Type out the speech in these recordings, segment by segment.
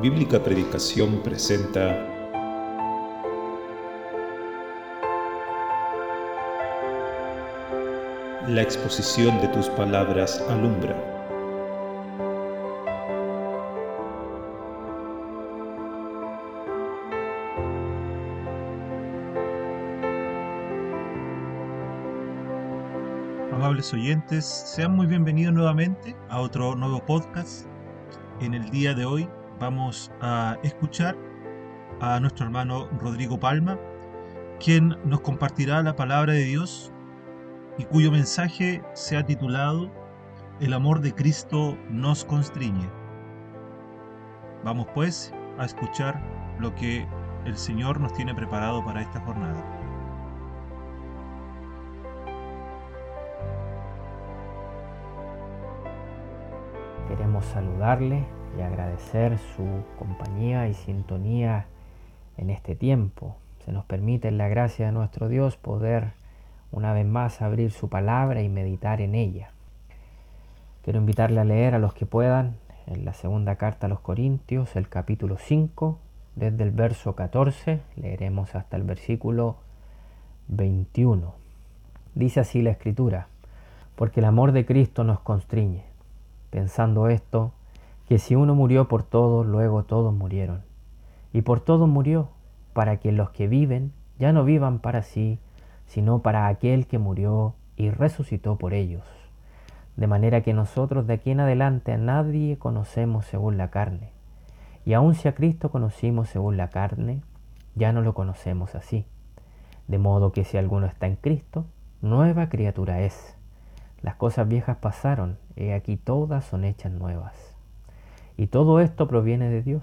Bíblica Predicación presenta La exposición de tus palabras alumbra. Amables oyentes, sean muy bienvenidos nuevamente a otro nuevo podcast. En el día de hoy vamos a escuchar a nuestro hermano Rodrigo Palma, quien nos compartirá la palabra de Dios y cuyo mensaje se ha titulado El amor de Cristo nos constriñe. Vamos pues a escuchar lo que el Señor nos tiene preparado para esta jornada. Queremos saludarle y agradecer su compañía y sintonía en este tiempo. Se nos permite en la gracia de nuestro Dios poder una vez más abrir su palabra y meditar en ella. Quiero invitarle a leer a los que puedan en la segunda carta a los Corintios, el capítulo 5, desde el verso 14, leeremos hasta el versículo 21. Dice así la escritura, porque el amor de Cristo nos constriñe. Pensando esto, que si uno murió por todos, luego todos murieron. Y por todos murió, para que los que viven ya no vivan para sí, sino para aquel que murió y resucitó por ellos. De manera que nosotros de aquí en adelante a nadie conocemos según la carne. Y aun si a Cristo conocimos según la carne, ya no lo conocemos así. De modo que si alguno está en Cristo, nueva criatura es. Las cosas viejas pasaron, y aquí todas son hechas nuevas. Y todo esto proviene de Dios,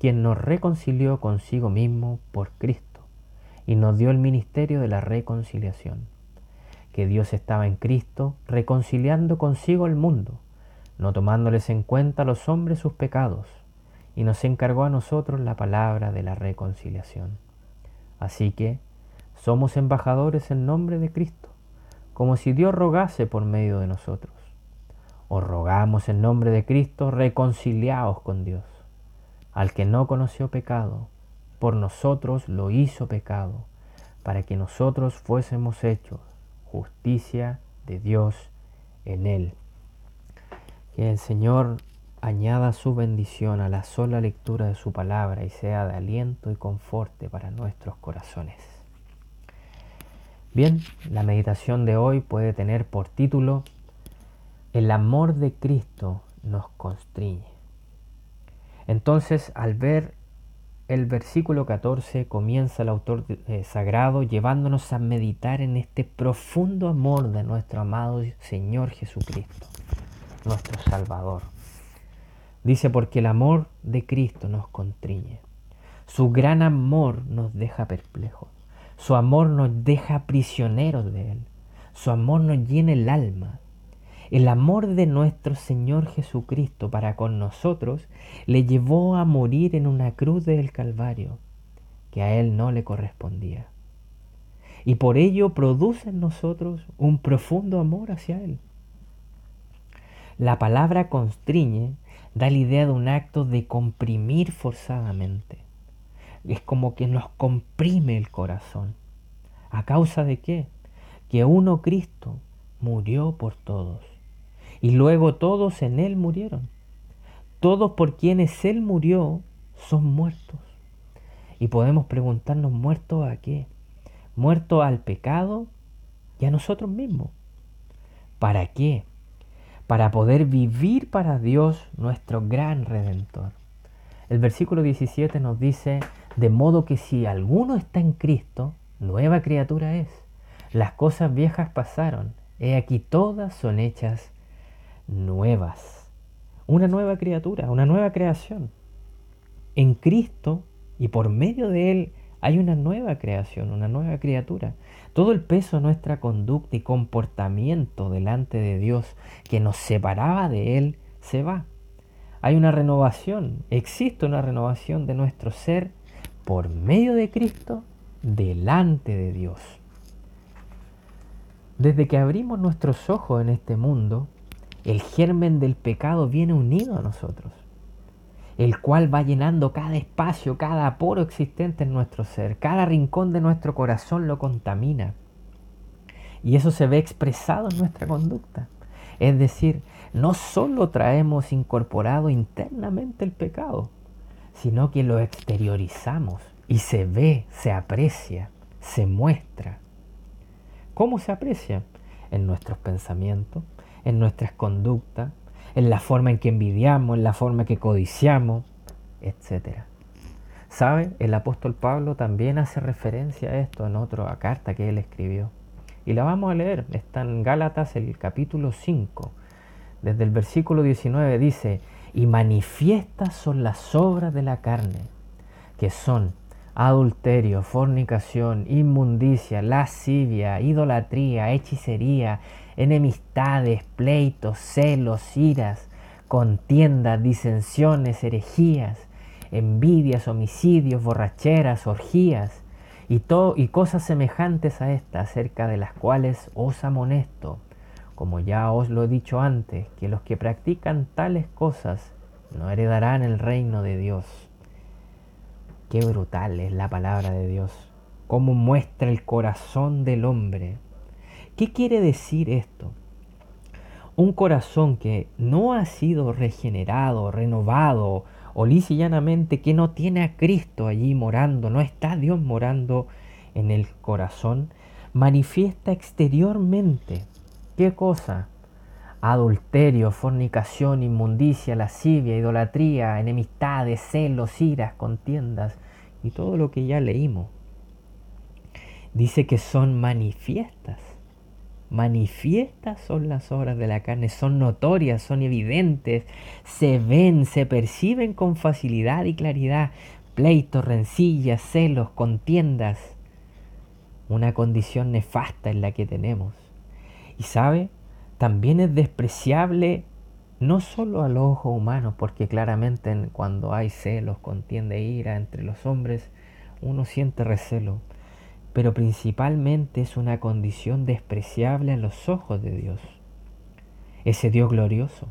quien nos reconcilió consigo mismo por Cristo y nos dio el ministerio de la reconciliación. Que Dios estaba en Cristo reconciliando consigo el mundo, no tomándoles en cuenta a los hombres sus pecados, y nos encargó a nosotros la palabra de la reconciliación. Así que somos embajadores en nombre de Cristo, como si Dios rogase por medio de nosotros. Os rogamos en nombre de Cristo, reconciliaos con Dios. Al que no conoció pecado, por nosotros lo hizo pecado, para que nosotros fuésemos hechos justicia de Dios en él. Que el Señor añada su bendición a la sola lectura de su palabra y sea de aliento y conforte para nuestros corazones. Bien, la meditación de hoy puede tener por título el amor de Cristo nos constriñe. Entonces, al ver el versículo 14, comienza el autor eh, sagrado llevándonos a meditar en este profundo amor de nuestro amado Señor Jesucristo, nuestro Salvador. Dice, porque el amor de Cristo nos constriñe. Su gran amor nos deja perplejos. Su amor nos deja prisioneros de Él. Su amor nos llena el alma. El amor de nuestro Señor Jesucristo para con nosotros le llevó a morir en una cruz del Calvario que a Él no le correspondía. Y por ello produce en nosotros un profundo amor hacia Él. La palabra constriñe da la idea de un acto de comprimir forzadamente. Es como que nos comprime el corazón. ¿A causa de qué? Que uno Cristo murió por todos y luego todos en Él murieron. Todos por quienes Él murió son muertos. Y podemos preguntarnos, ¿muertos a qué? ¿Muertos al pecado y a nosotros mismos? ¿Para qué? Para poder vivir para Dios nuestro gran redentor. El versículo 17 nos dice, de modo que si alguno está en Cristo, nueva criatura es. Las cosas viejas pasaron, he aquí todas son hechas nuevas. Una nueva criatura, una nueva creación. En Cristo y por medio de Él hay una nueva creación, una nueva criatura. Todo el peso de nuestra conducta y comportamiento delante de Dios que nos separaba de Él se va. Hay una renovación, existe una renovación de nuestro ser por medio de Cristo delante de Dios. Desde que abrimos nuestros ojos en este mundo, el germen del pecado viene unido a nosotros. el cual va llenando cada espacio, cada poro existente en nuestro ser, cada rincón de nuestro corazón lo contamina. Y eso se ve expresado en nuestra conducta. Es decir, no solo traemos incorporado internamente el pecado, sino que lo exteriorizamos y se ve, se aprecia, se muestra. ¿Cómo se aprecia? En nuestros pensamientos, en nuestras conductas, en la forma en que envidiamos, en la forma en que codiciamos, etc. ¿Sabe? El apóstol Pablo también hace referencia a esto en otra carta que él escribió. Y la vamos a leer. Está en Gálatas el capítulo 5. Desde el versículo 19 dice, y manifiestas son las obras de la carne, que son adulterio, fornicación, inmundicia, lascivia, idolatría, hechicería, enemistades, pleitos, celos, iras, contiendas, disensiones, herejías, envidias, homicidios, borracheras, orgías y, todo, y cosas semejantes a estas, acerca de las cuales os amonesto, como ya os lo he dicho antes, que los que practican tales cosas no heredarán el reino de Dios. Qué brutal es la palabra de Dios, cómo muestra el corazón del hombre ¿Qué quiere decir esto? Un corazón que no ha sido regenerado, renovado, o llanamente que no tiene a Cristo allí morando, no está Dios morando en el corazón, manifiesta exteriormente. ¿Qué cosa? Adulterio, fornicación, inmundicia, lascivia, idolatría, enemistades, celos, iras, contiendas y todo lo que ya leímos. Dice que son manifiestas manifiestas son las obras de la carne, son notorias, son evidentes, se ven, se perciben con facilidad y claridad, pleitos, rencillas, celos, contiendas, una condición nefasta en la que tenemos. Y sabe, también es despreciable no solo al ojo humano, porque claramente cuando hay celos, contienda e ira entre los hombres, uno siente recelo, pero principalmente es una condición despreciable a los ojos de Dios. Ese Dios glorioso,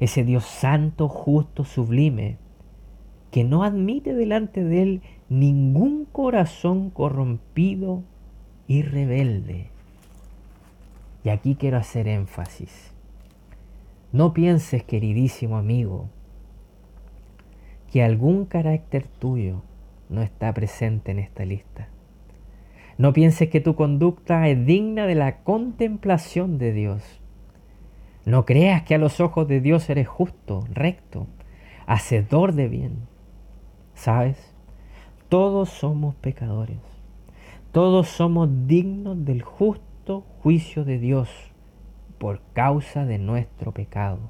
ese Dios santo, justo, sublime, que no admite delante de Él ningún corazón corrompido y rebelde. Y aquí quiero hacer énfasis. No pienses, queridísimo amigo, que algún carácter tuyo no está presente en esta lista. No pienses que tu conducta es digna de la contemplación de Dios. No creas que a los ojos de Dios eres justo, recto, hacedor de bien. ¿Sabes? Todos somos pecadores. Todos somos dignos del justo juicio de Dios por causa de nuestro pecado.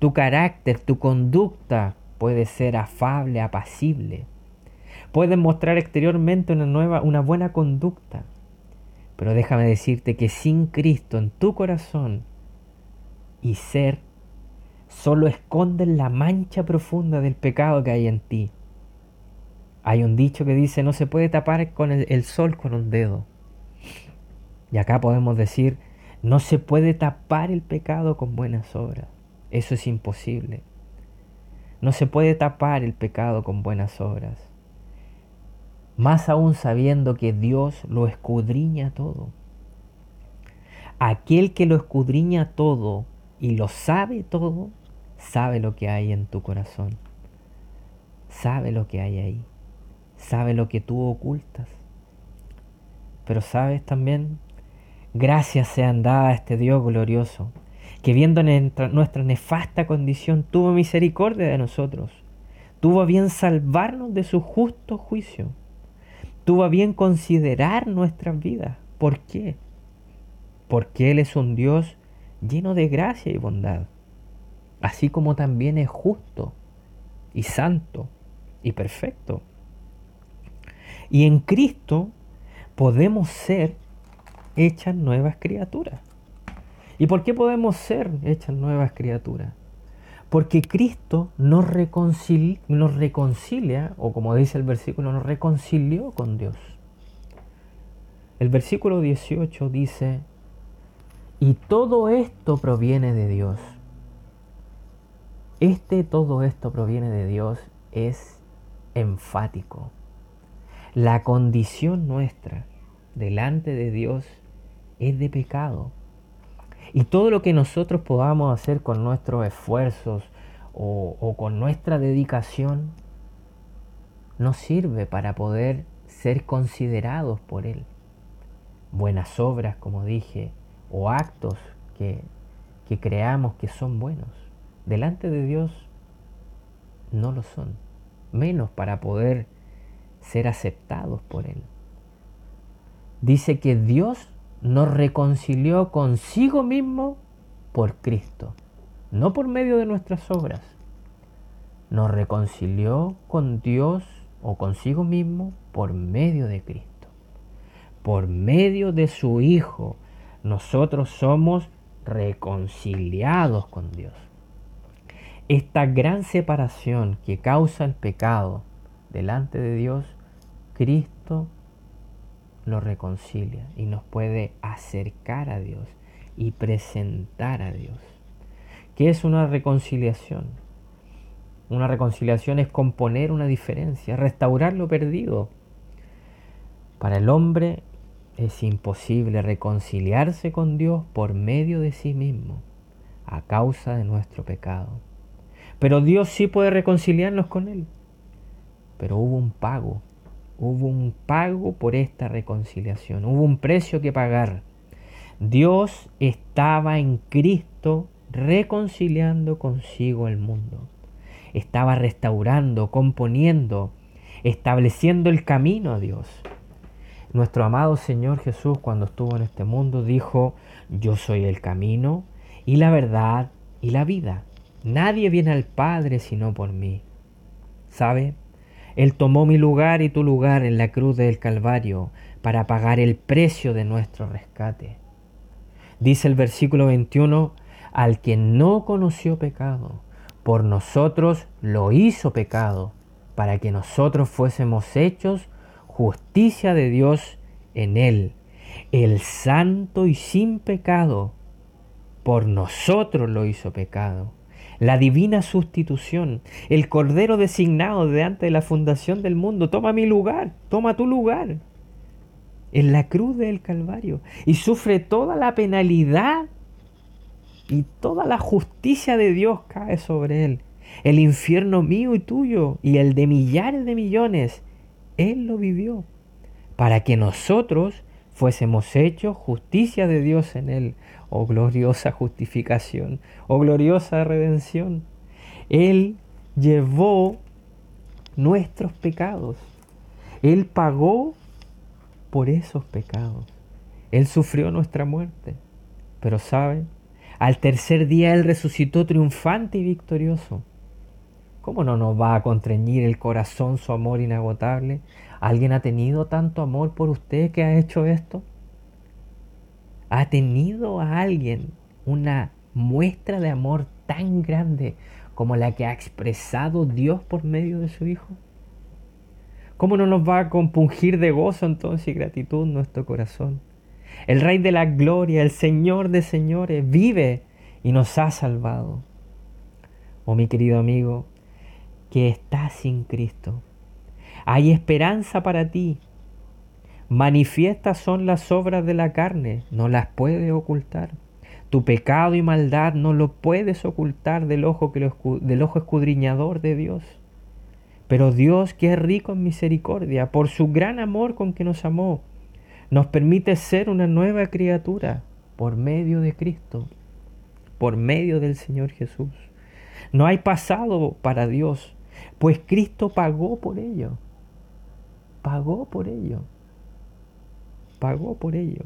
Tu carácter, tu conducta puede ser afable, apacible, Puedes mostrar exteriormente una, nueva, una buena conducta, pero déjame decirte que sin Cristo en tu corazón y ser, solo esconden la mancha profunda del pecado que hay en ti. Hay un dicho que dice no se puede tapar con el, el sol con un dedo. Y acá podemos decir no se puede tapar el pecado con buenas obras. Eso es imposible. No se puede tapar el pecado con buenas obras más aún sabiendo que Dios lo escudriña todo. Aquel que lo escudriña todo y lo sabe todo, sabe lo que hay en tu corazón. Sabe lo que hay ahí. Sabe lo que tú ocultas. Pero sabes también, gracias sean dadas a este Dios glorioso, que viendo nuestra nefasta condición tuvo misericordia de nosotros, tuvo bien salvarnos de su justo juicio tuvo a bien considerar nuestras vidas. ¿Por qué? Porque Él es un Dios lleno de gracia y bondad, así como también es justo y santo y perfecto. Y en Cristo podemos ser hechas nuevas criaturas. ¿Y por qué podemos ser hechas nuevas criaturas? Porque Cristo nos reconcilia, o como dice el versículo, nos reconcilió con Dios. El versículo 18 dice, y todo esto proviene de Dios. este todo esto proviene de Dios es enfático. La condición nuestra delante de Dios es de pecado. Y todo lo que nosotros podamos hacer con nuestros esfuerzos o, con nuestra dedicación no sirve para poder ser considerados por Él. Buenas obras, como dije, o actos que, que creamos que son buenos, delante de Dios no lo son, menos para poder ser aceptados por Él. Dice que Dios nos reconcilió consigo mismo por Cristo, no por medio de nuestras obras. Nos reconcilió con Dios o consigo mismo por medio de Cristo. Por medio de su Hijo, nosotros somos reconciliados con Dios. Esta gran separación que causa el pecado delante de Dios, Cristo lo reconcilia y nos puede acercar a Dios y presentar a Dios. ¿Qué es una reconciliación? Una reconciliación es componer una diferencia, restaurar lo perdido. Para el hombre es imposible reconciliarse con Dios por medio de sí mismo, a causa de nuestro pecado. Pero Dios sí puede reconciliarnos con Él. Pero hubo un pago, hubo un pago por esta reconciliación, hubo un precio que pagar. Dios estaba en Cristo reconciliando consigo el mundo estaba restaurando, componiendo, estableciendo el camino a Dios. Nuestro amado Señor Jesús cuando estuvo en este mundo dijo, yo soy el camino y la verdad y la vida. Nadie viene al Padre sino por mí. ¿Sabe? Él tomó mi lugar y tu lugar en la cruz del Calvario para pagar el precio de nuestro rescate. Dice el versículo 21, al que no conoció pecado, por nosotros lo hizo pecado, para que nosotros fuésemos hechos justicia de Dios en él. El santo y sin pecado, por nosotros lo hizo pecado. La divina sustitución, el cordero designado de antes de la fundación del mundo, toma mi lugar, toma tu lugar. En la cruz del Calvario. Y sufre toda la penalidad y toda la justicia de Dios cae sobre él. El infierno mío y tuyo y el de millares de millones, Él lo vivió para que nosotros fuésemos hechos justicia de Dios en Él. Oh gloriosa justificación, oh gloriosa redención. Él llevó nuestros pecados. Él pagó por esos pecados. Él sufrió nuestra muerte. Pero ¿saben? Al tercer día Él resucitó triunfante y victorioso. ¿Cómo no nos va a contrañir el corazón su amor inagotable? ¿Alguien ha tenido tanto amor por usted que ha hecho esto? ¿Ha tenido a alguien una muestra de amor tan grande como la que ha expresado Dios por medio de su Hijo? ¿Cómo no nos va a compungir de gozo entonces y gratitud nuestro corazón? El Rey de la Gloria, el Señor de señores, vive y nos ha salvado. Oh mi querido amigo, que estás sin Cristo. Hay esperanza para ti. Manifiestas son las obras de la carne, no las puedes ocultar. Tu pecado y maldad no lo puedes ocultar del ojo, que del ojo escudriñador de Dios. Pero Dios, que es rico en misericordia, por su gran amor con que nos amó, nos permite ser una nueva criatura por medio de Cristo, por medio del Señor Jesús. No hay pasado para Dios, pues Cristo pagó por ello. Pagó por ello. Pagó por ello.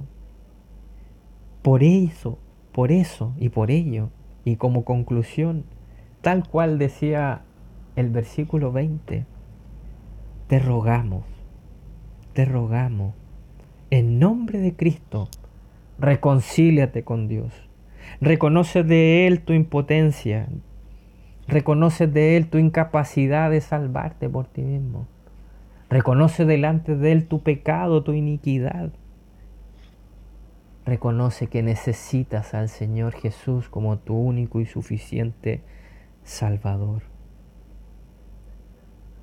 Por eso, por eso y por ello. Y como conclusión, tal cual decía el versículo 20, te rogamos, te rogamos en nombre de Cristo, reconcíliate con Dios. Reconoce de Él tu impotencia. Reconoce de Él tu incapacidad de salvarte por ti mismo. Reconoce delante de Él tu pecado, tu iniquidad. Reconoce que necesitas al Señor Jesús como tu único y suficiente Salvador.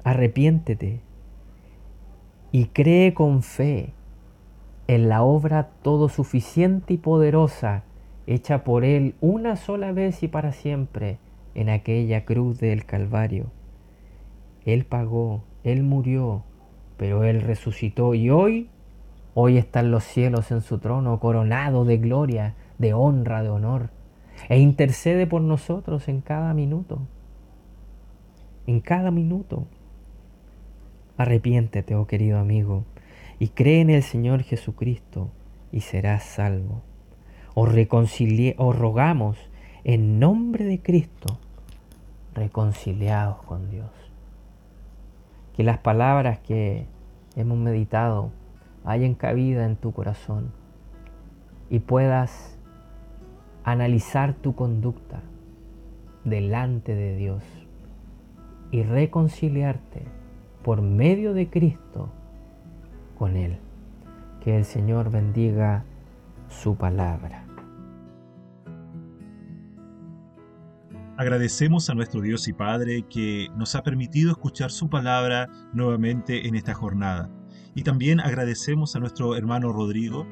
Arrepiéntete y cree con fe en la obra todo suficiente y poderosa hecha por Él una sola vez y para siempre en aquella cruz del Calvario. Él pagó, Él murió, pero Él resucitó y hoy, hoy están los cielos en su trono, coronado de gloria, de honra, de honor, e intercede por nosotros en cada minuto, en cada minuto. Arrepiéntete, oh querido amigo, y cree en el Señor Jesucristo y serás salvo. Os, os rogamos en nombre de Cristo, reconciliados con Dios. Que las palabras que hemos meditado hayan cabida en tu corazón y puedas analizar tu conducta delante de Dios y reconciliarte por medio de Cristo con Él. Que el Señor bendiga su palabra. Agradecemos a nuestro Dios y Padre que nos ha permitido escuchar su palabra nuevamente en esta jornada. Y también agradecemos a nuestro hermano Rodrigo,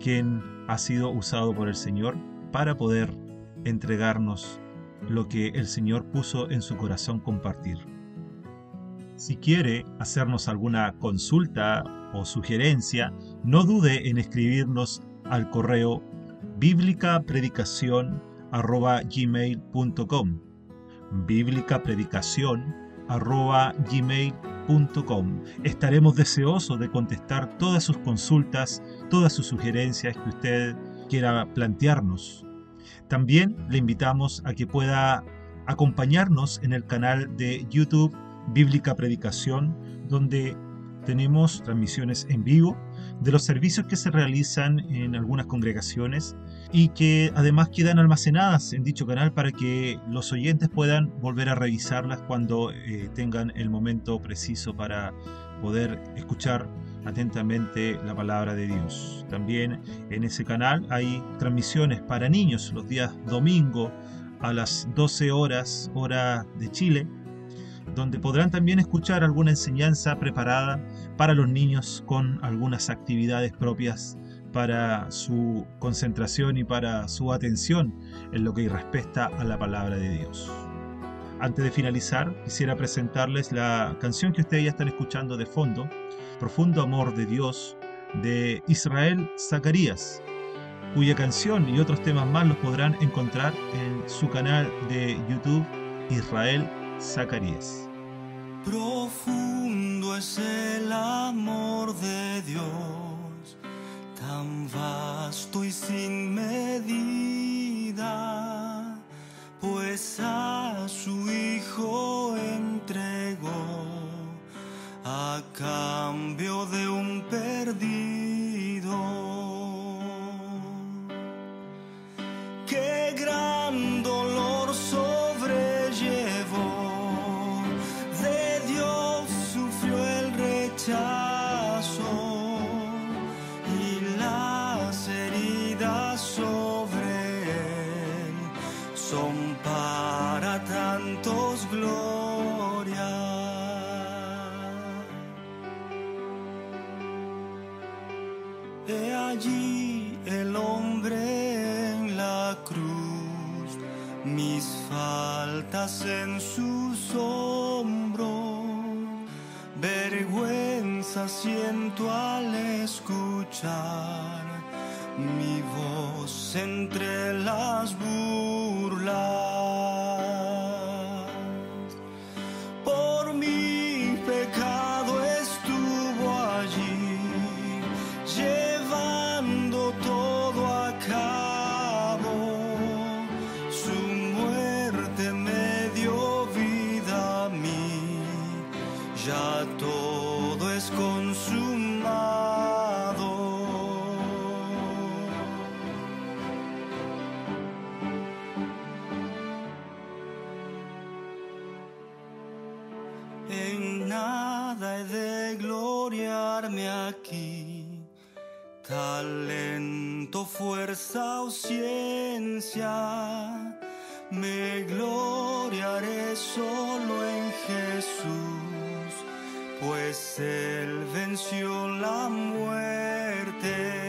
quien ha sido usado por el Señor para poder entregarnos lo que el Señor puso en su corazón compartir. Si quiere hacernos alguna consulta o sugerencia, no dude en escribirnos al correo bíblicapredicación arroba gmail.com bíblicapredicación arroba gmail.com Estaremos deseosos de contestar todas sus consultas, todas sus sugerencias que usted quiera plantearnos. También le invitamos a que pueda acompañarnos en el canal de YouTube Bíblica Predicación, donde tenemos transmisiones en vivo de los servicios que se realizan en algunas congregaciones y que además quedan almacenadas en dicho canal para que los oyentes puedan volver a revisarlas cuando eh, tengan el momento preciso para poder escuchar atentamente la palabra de Dios. También en ese canal hay transmisiones para niños los días domingo a las 12 horas hora de Chile donde podrán también escuchar alguna enseñanza preparada para los niños con algunas actividades propias para su concentración y para su atención en lo que respecta a la palabra de Dios. Antes de finalizar, quisiera presentarles la canción que ustedes ya están escuchando de fondo, Profundo Amor de Dios, de Israel Zacarías, cuya canción y otros temas más los podrán encontrar en su canal de YouTube Israel Zacarías. Profundo es el amor de Dios, tan vasto y sin medida, pues a su Hijo entregó a cambio de un perdido. En sus hombros, vergüenza siento al escuchar mi voz entre las burlas. Talento, fuerza o ciencia, me gloriaré solo en Jesús, pues Él venció la muerte.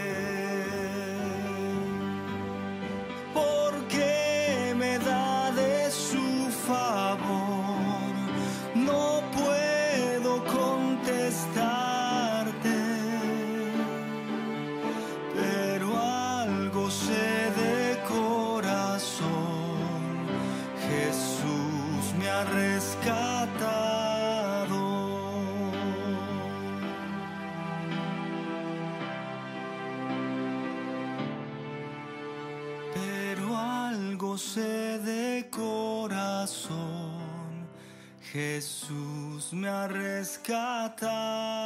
Jesús me ha rescatado.